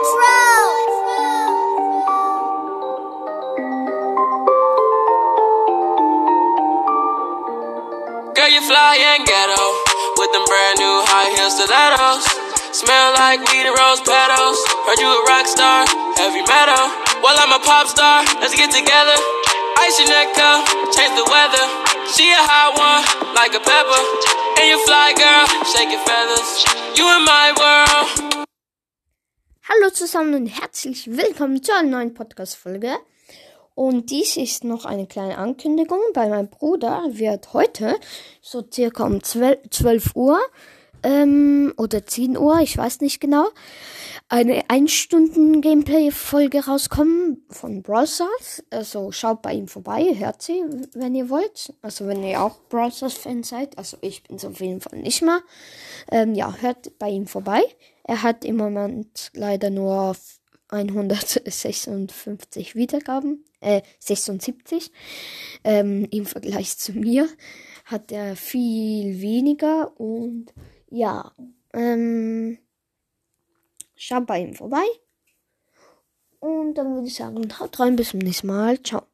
Girl, you fly and ghetto with them brand new high heels stilettos. Smell like weed and rose petals. Heard you a rock star, heavy metal. Well, I'm a pop star, let's get together. Ice your neck up, change the weather. She a hot one, like a pepper. And you fly, girl, shake your feathers. You in my world. Zusammen und herzlich willkommen zu einer neuen Podcast-Folge. Und dies ist noch eine kleine Ankündigung. Bei meinem Bruder wird heute so circa um 12, 12 Uhr ähm, oder 10 Uhr, ich weiß nicht genau, eine 1 Stunden Gameplay-Folge rauskommen von Brawl Stars. Also schaut bei ihm vorbei, hört sie, wenn ihr wollt. Also wenn ihr auch Brawl Stars-Fan seid. Also ich bin es auf jeden Fall nicht mehr. Ähm, ja, hört bei ihm vorbei. Er hat im Moment leider nur 156 Wiedergaben, äh, 76. Ähm, Im Vergleich zu mir hat er viel weniger und ja, ähm, schaut bei ihm vorbei. Und dann würde ich sagen, haut rein, bis zum nächsten Mal. Ciao.